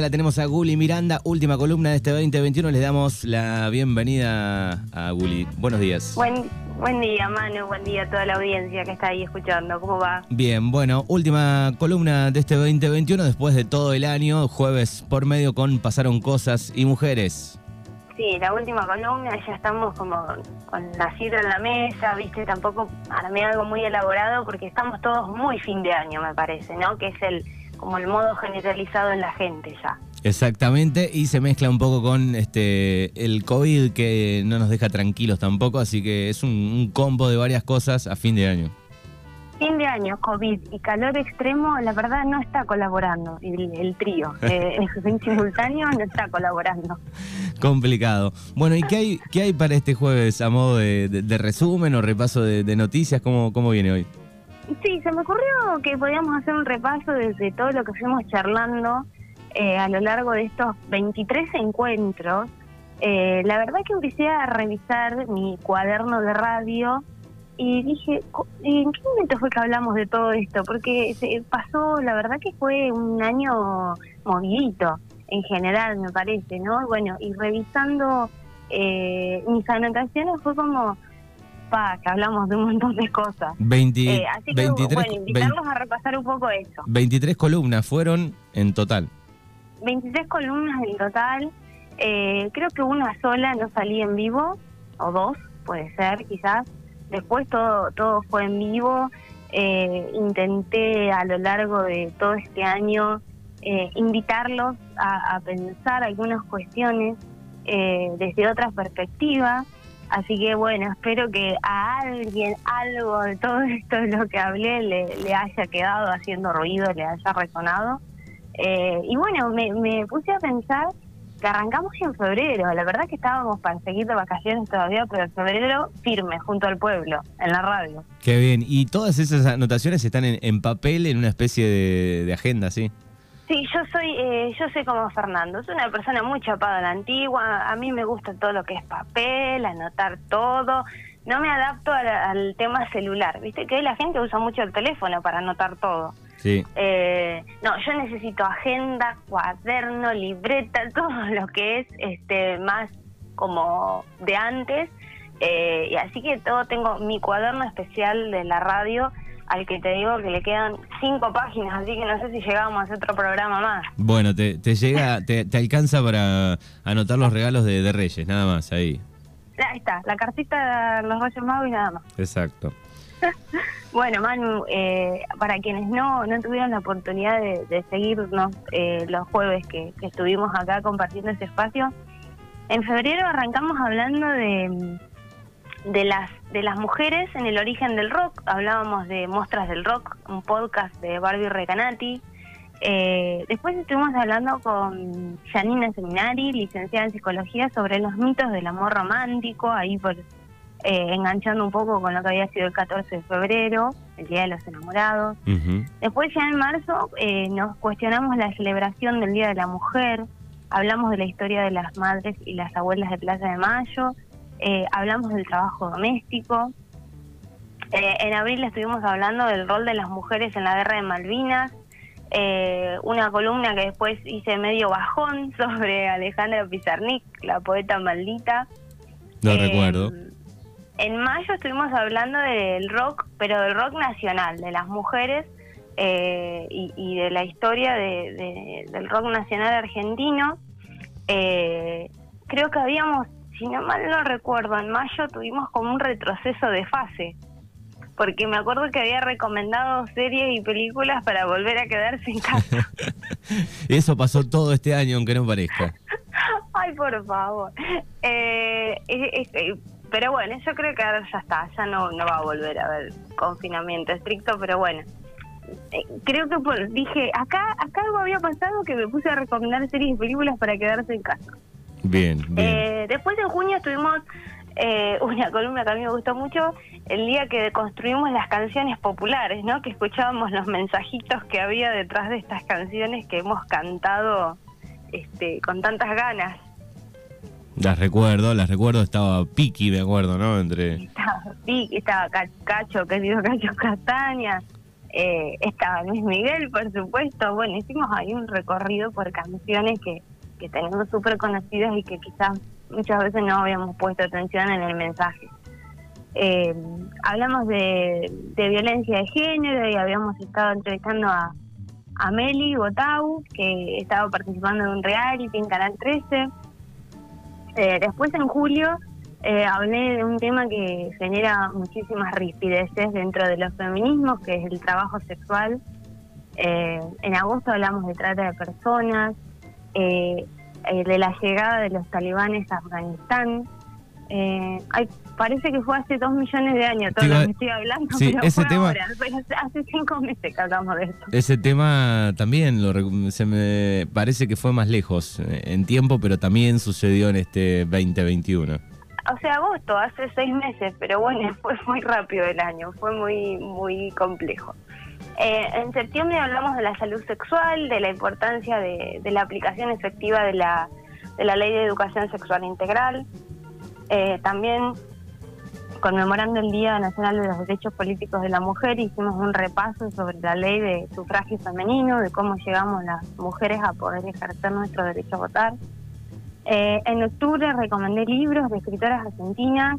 la tenemos a Guli Miranda, última columna de este 2021. Les damos la bienvenida a Guli. Buenos días. Buen, buen día, Manu. Buen día a toda la audiencia que está ahí escuchando. ¿Cómo va? Bien, bueno, última columna de este 2021 después de todo el año, jueves por medio con Pasaron Cosas y Mujeres. Sí, la última columna, ya estamos como con la cita en la mesa, viste, tampoco armé algo muy elaborado porque estamos todos muy fin de año, me parece, ¿no? Que es el como el modo generalizado en la gente ya. Exactamente, y se mezcla un poco con este el COVID que no nos deja tranquilos tampoco, así que es un, combo de varias cosas a fin de año. Fin de año, COVID y calor extremo, la verdad no está colaborando el, trío. Eh, en simultáneo no está colaborando. Complicado. Bueno, ¿y qué hay, qué hay para este jueves a modo de, resumen o repaso de, noticias? ¿Cómo, ¿Cómo viene hoy? Sí, se me ocurrió que podíamos hacer un repaso desde todo lo que fuimos charlando eh, a lo largo de estos 23 encuentros. Eh, la verdad que empecé a revisar mi cuaderno de radio y dije, ¿en qué momento fue que hablamos de todo esto? Porque se pasó, la verdad que fue un año movidito en general, me parece, ¿no? Bueno, y revisando eh, mis anotaciones fue como, que hablamos de un montón de cosas. 20, eh, así que, bueno, invitarlos a repasar un poco eso. 23 columnas fueron en total. 23 columnas en total. Eh, creo que una sola no salí en vivo, o dos, puede ser, quizás. Después todo, todo fue en vivo. Eh, intenté a lo largo de todo este año eh, invitarlos a, a, pensar algunas cuestiones eh, desde otra perspectiva. Así que bueno, espero que a alguien algo de todo esto de lo que hablé le, le haya quedado haciendo ruido, le haya resonado. Eh, y bueno, me, me puse a pensar que arrancamos en febrero. La verdad que estábamos para seguir de vacaciones todavía, pero en febrero firme, junto al pueblo, en la radio. Qué bien. ¿Y todas esas anotaciones están en, papel, en una especie de, agenda, sí? Sí, yo soy, eh, yo soy como Fernando, soy una persona muy chapada a la antigua, a mí me gusta todo lo que es papel, anotar todo, no me adapto al tema celular, viste que la gente usa mucho el teléfono para anotar todo. Sí. Eh, no, yo necesito agenda, cuaderno, libreta, todo lo que es este más como de antes. Eh, y así que todo tengo mi cuaderno especial de la radio al que te digo que le quedan cinco páginas, así que no sé si llegamos a hacer otro programa más. Bueno, te, llega, te, alcanza para anotar los regalos de, de Reyes, nada más, ahí. Ahí está, la cartita de los Reyes Magos y nada más. Exacto. Bueno, Manu, eh, para quienes no, no tuvieron la oportunidad de, seguirnos eh, los jueves que, estuvimos acá compartiendo este espacio, en febrero arrancamos hablando de, de, las, de las mujeres en el origen del rock. Hablábamos de Mostras del Rock, un podcast de Barbie Recanati. Eh, después estuvimos hablando con Janina Seminari, licenciada en psicología, sobre los mitos del amor romántico, ahí por eh, enganchando un poco con lo que había sido el 14 de febrero, el Día de los Enamorados. Después ya en marzo eh, nos cuestionamos la celebración del Día de la Mujer, hablamos de la historia de las madres y las abuelas de Plaza de Mayo, eh, hablamos del trabajo doméstico. en abril estuvimos hablando del rol de las mujeres en la guerra de Malvinas, una columna que después hice medio bajón sobre Alejandra Pizarnik, la poeta maldita. Lo recuerdo. En mayo estuvimos hablando del rock, pero del rock nacional, de las mujeres eh, y, de la historia del rock nacional argentino. Eh, creo que habíamos, si no mal no recuerdo, en mayo tuvimos como un retroceso de fase, porque me acuerdo que había recomendado series y películas para volver a quedarse en casa. Eso pasó todo este año, aunque no parezca. Ay, por favor. Eh, pero bueno, yo creo que ahora ya está, ya no, no va a volver a haber confinamiento estricto, pero bueno. Eh, creo que por, dije, acá acá algo había pasado que me puse a recomendar series y películas para quedarse en casa. Bien, bien. Eh, después en junio estuvimos eh, una columna que a mí me gustó mucho, el día que construimos las canciones populares, ¿no? Que escuchábamos los mensajitos que había detrás de estas canciones que hemos cantado este, con tantas ganas. Las recuerdo, las recuerdo, estaba Piki, me acuerdo, ¿no? Entre... Estaba Piki, estaba Cacho, querido Cacho Castaña. eh, estaba Luis Miguel, por supuesto. Bueno, hicimos ahí un recorrido por canciones que, que tenemos súper conocidas y que quizás muchas veces no habíamos puesto atención en el mensaje. Eh, hablamos de, violencia de género y habíamos estado entrevistando a, a Meli Botau, que estaba participando en un reality en Canal 13. Eh, después en julio eh, hablé de un tema que genera muchísimas rispideces dentro de los feminismos, que es el trabajo sexual. En agosto hablamos de trata de personas, eh, de la llegada de los talibanes a Afganistán. hay, parece que fue hace dos millones de años todo lo que estoy hablando, pero ese tema, hace cinco meses que hablamos de esto. Ese tema también lo, se me parece que fue más lejos en tiempo, pero también sucedió en este 2021 o sea, agosto, hace seis meses, pero bueno, fue muy rápido el año, fue muy, muy complejo. Eh, en septiembre hablamos de la salud sexual, de la importancia de, la aplicación efectiva de la, de la Ley de Educación Sexual Integral. Eh, también, conmemorando el Día Nacional de los Derechos Políticos de la Mujer, hicimos un repaso sobre la ley de sufragio femenino, de cómo llegamos las mujeres a poder ejercer nuestro derecho a votar. Eh, en octubre recomendé libros de escritoras argentinas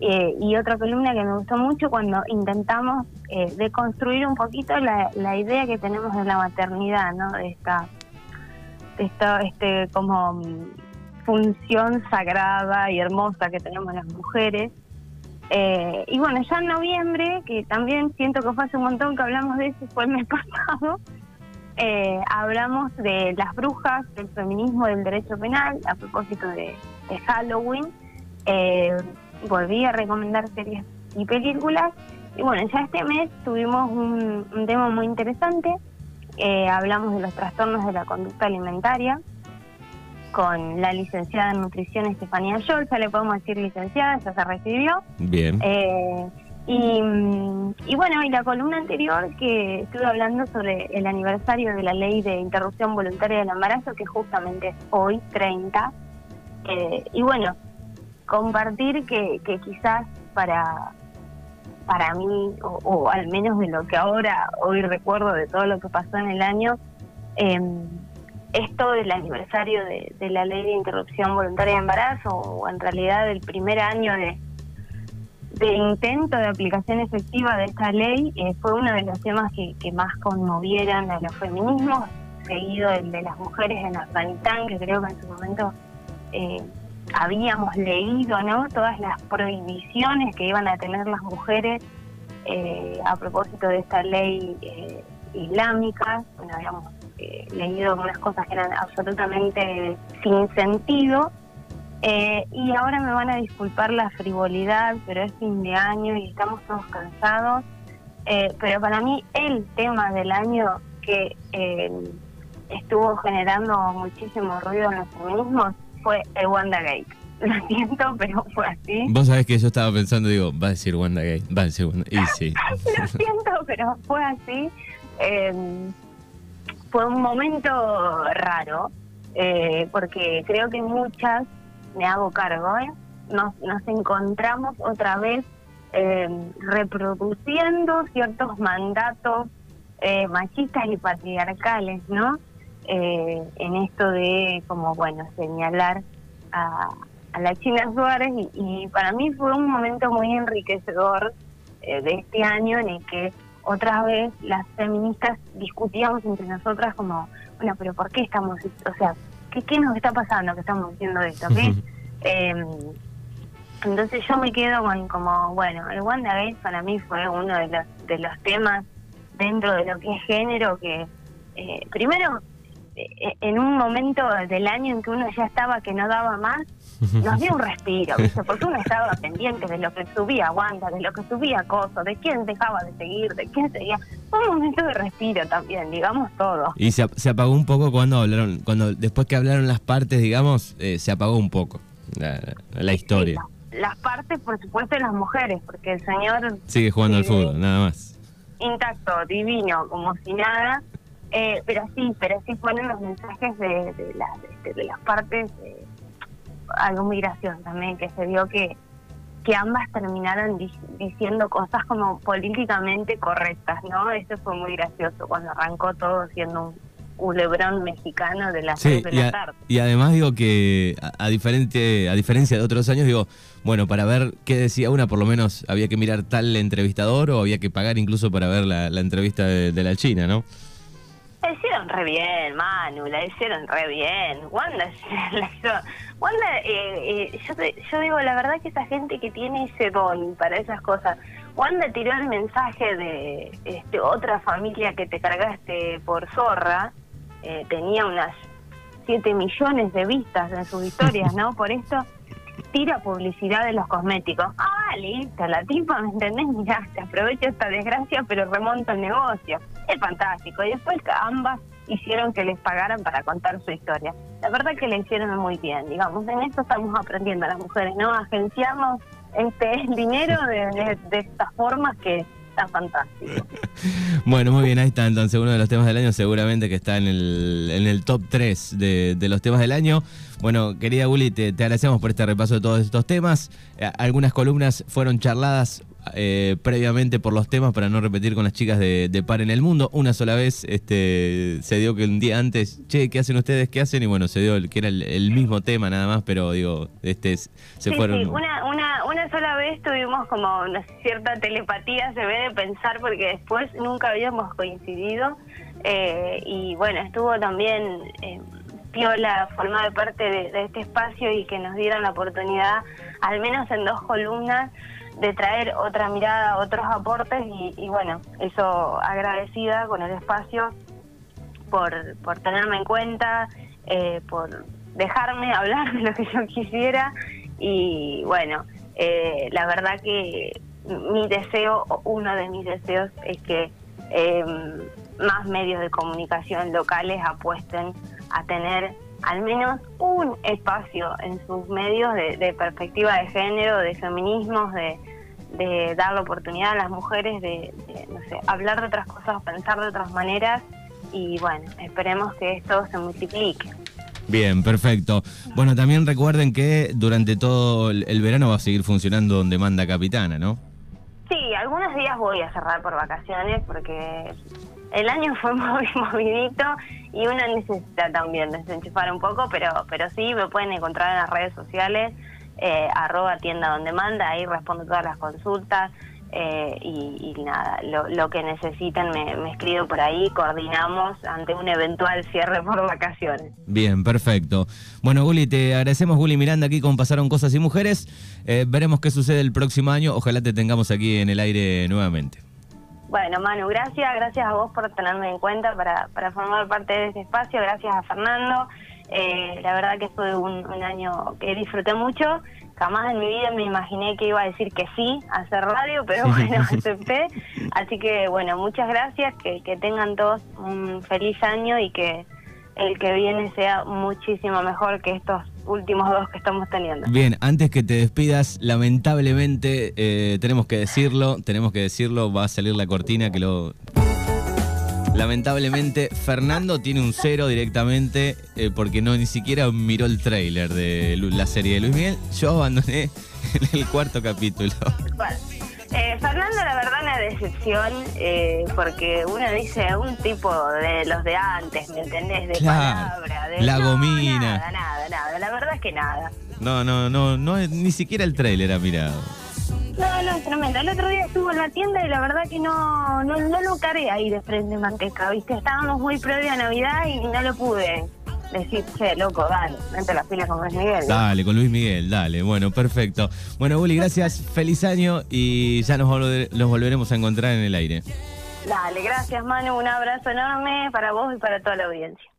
eh, y otra columna que me gustó mucho cuando intentamos eh, deconstruir un poquito la, idea que tenemos de la maternidad, ¿no? De esta, de esta este, como mm, función sagrada y hermosa que tenemos las mujeres. y bueno, ya en noviembre, que también siento que fue hace un montón que hablamos de eso, fue el mes pasado, eh, hablamos de las brujas, del feminismo, del derecho penal, a propósito de, Halloween. Eh, volví a recomendar series y películas. Y bueno, ya este mes tuvimos un, tema muy interesante. Eh, hablamos de los trastornos de la conducta alimentaria con la licenciada en nutrición Estefanía Yol, ya le podemos decir licenciada, ya se recibió. Bien. Y, bueno, y la columna anterior que estuve hablando sobre el aniversario de la ley de interrupción voluntaria del embarazo, que justamente es hoy, 30. Eh, y bueno, compartir que, quizás para, para mí, o, al menos de lo que ahora hoy recuerdo de todo lo que pasó en el año, eh, esto del aniversario de, de la ley de interrupción voluntaria de embarazo, o en realidad del primer año de intento de aplicación efectiva de esta ley eh, fue uno de los temas que, más conmovieron a los feminismos, seguido el de las mujeres en Afganistán, que creo que en su momento eh, habíamos leído no todas las prohibiciones que iban a tener las mujeres eh, a propósito de esta ley islámica. Bueno, habíamos leído unas cosas que eran absolutamente sin sentido eh, y ahora me van a disculpar la frivolidad, pero es fin de año y estamos todos cansados. Eh, pero para mí el tema del año que eh, estuvo generando muchísimo ruido en los feminismos fue el WandaGate. Lo siento, pero fue así. Vos sabés que yo estaba pensando, digo, va a decir WandaGate, va a decir WandaGate. Y sí. Lo siento, pero fue así. fue un momento raro, porque creo que muchas me hago cargo, ¿eh? Nos, nos encontramos otra vez eh, reproduciendo ciertos mandatos eh, machistas y patriarcales, ¿no? Eh, en esto de, como bueno, señalar a, a la China Suárez. Y, para mí fue un momento muy enriquecedor de este año en el que otra vez las feministas discutíamos entre nosotras como, bueno, pero ¿por qué estamos, o sea, ¿qué, qué nos está pasando que estamos diciendo esto? Em, entonces yo me quedo con como, bueno, el WandaGate para mí fue uno de los, de los temas dentro de lo que es género que, eh, primero, eh, en un momento del año en que uno ya estaba que no daba más, nos dio un respiro, porque uno estaba pendiente de lo que subía Wanda, de lo que subía Coso, de quién dejaba de seguir, de quién seguía. Fue un momento de respiro también, digamos todo. Y se, se apagó un poco cuando hablaron, cuando después que hablaron las partes, digamos, eh, se apagó un poco la, historia. las partes, por supuesto, de las mujeres, porque el señor... Sigue jugando al fútbol, nada más. Intacto, divino, como si nada. Eh, pero sí, pero sí ponen los mensajes de, de, de, las partes, algo migración también, que se vio que que ambas terminaran diciendo cosas como políticamente correctas, ¿no? Eso fue muy gracioso cuando arrancó todo siendo un culebrón mexicano de la sí, de la tarde. Y además digo que a, diferente, a diferencia de otros años, digo, bueno, para ver qué decía una, por lo menos había que mirar tal entrevistador o había que pagar incluso para ver la, entrevista de, la China, ¿no? La hicieron re bien, Manu, la hicieron re bien. Wanda, Wanda eh, eh, yo, yo digo, la verdad que esa gente que tiene ese don para esas cosas, Wanda tiró el mensaje de este, otra familia que te cargaste por zorra, eh, tenía unas 7 millones de vistas en sus historias, ¿no? Por esto tira publicidad de los cosméticos. Ah, listo, la tipa, ¿me entendés? Mirá, te aprovecho esta desgracia, pero remonta el negocio. Es fantástico. Y después ambas hicieron que les pagaran para contar su historia. La verdad que le hicieron muy bien, digamos. En esto estamos aprendiendo las mujeres, ¿no? Agenciamos este dinero de, de estas formas que fantástico. bueno, muy bien, ahí está entonces uno de los temas del año, seguramente que está en el, en el top 3 de, de los temas del año. Bueno, querida Guli, te, te, agradecemos por este repaso de todos estos temas. Eh, algunas columnas fueron charladas eh, previamente por los temas para no repetir con las chicas de, Par en el Mundo. Una sola vez este, se dio que un día antes, che, ¿qué hacen ustedes? ¿Qué hacen? Y bueno, se dio que era el, mismo tema nada más, pero digo, este se fueron. Sí, una, una, una sola vez tuvimos como una cierta telepatía, se ve de pensar, porque después nunca habíamos coincidido. Eh, y bueno, estuvo también. Eh, Piola formar parte de, este espacio y que nos dieran la oportunidad, al menos en dos columnas, de traer otra mirada, otros aportes y, bueno, eso agradecida con el espacio por, por tenerme en cuenta, eh, por dejarme hablar de lo que yo quisiera y bueno, eh, la verdad que mi deseo, uno de mis deseos es que eh, más medios de comunicación locales apuesten a tener al menos un espacio en sus medios de, perspectiva de género, de feminismos, de, de, dar la oportunidad a las mujeres de, no sé, hablar de otras cosas, pensar de otras maneras y bueno, esperemos que esto se multiplique. Bien, perfecto. Bueno, también recuerden que durante todo el verano va a seguir funcionando donde manda Capitana, ¿no? Sí, algunos días voy a cerrar por vacaciones porque el año fue muy movidito y uno necesita también desenchufar un poco, pero, pero sí me pueden encontrar en las redes sociales, eh, arroba tienda donde manda, ahí respondo todas las consultas. Eh, y, nada, lo, que necesiten me, me, escribo por ahí, coordinamos ante un eventual cierre por vacaciones. Bien, perfecto. Bueno, Guli, te agradecemos, Guli Miranda, aquí con Pasaron Cosas y Mujeres. Eh, veremos qué sucede el próximo año. Ojalá te tengamos aquí en el aire nuevamente. Bueno, Manu, gracias, gracias a vos por tenerme en cuenta para, para formar parte de este espacio, gracias a Fernando. Eh, la verdad que fue un, año que disfruté mucho. Jamás en mi vida me imaginé que iba a decir que sí a hacer radio, pero bueno, acepté. Así que bueno, muchas gracias, que, que tengan todos un feliz año y que el que viene sea muchísimo mejor que estos últimos dos que estamos teniendo. Bien, antes que te despidas, lamentablemente eh, tenemos que decirlo, tenemos que decirlo, va a salir la cortina que lo... Lamentablemente, Fernando tiene un cero directamente eh, porque no ni siquiera miró el tráiler de la serie de Luis Miguel. Yo abandoné en el cuarto capítulo. Eh, Fernando, la verdad, una decepción, eh, porque uno dice un tipo de los de antes, ¿me entendés? De palabra, de. La gomina. Nada, nada, nada. La verdad es que nada. No, no, no, no ni siquiera el trailer ha mirado. No, no, tremendo. El otro día estuvo en la tienda y la verdad que no, no, no lo cargué ahí de frente manteca, ¿viste? Estábamos muy previa a Navidad y no lo pude decir, che, loco, dale, vente la fila con Luis Miguel. Dale, con Luis Miguel, dale. Bueno, perfecto. Bueno, Bully, gracias, feliz año y ya nos, volveremos a encontrar en el aire. Dale, gracias Manu, un abrazo enorme para vos y para toda la audiencia.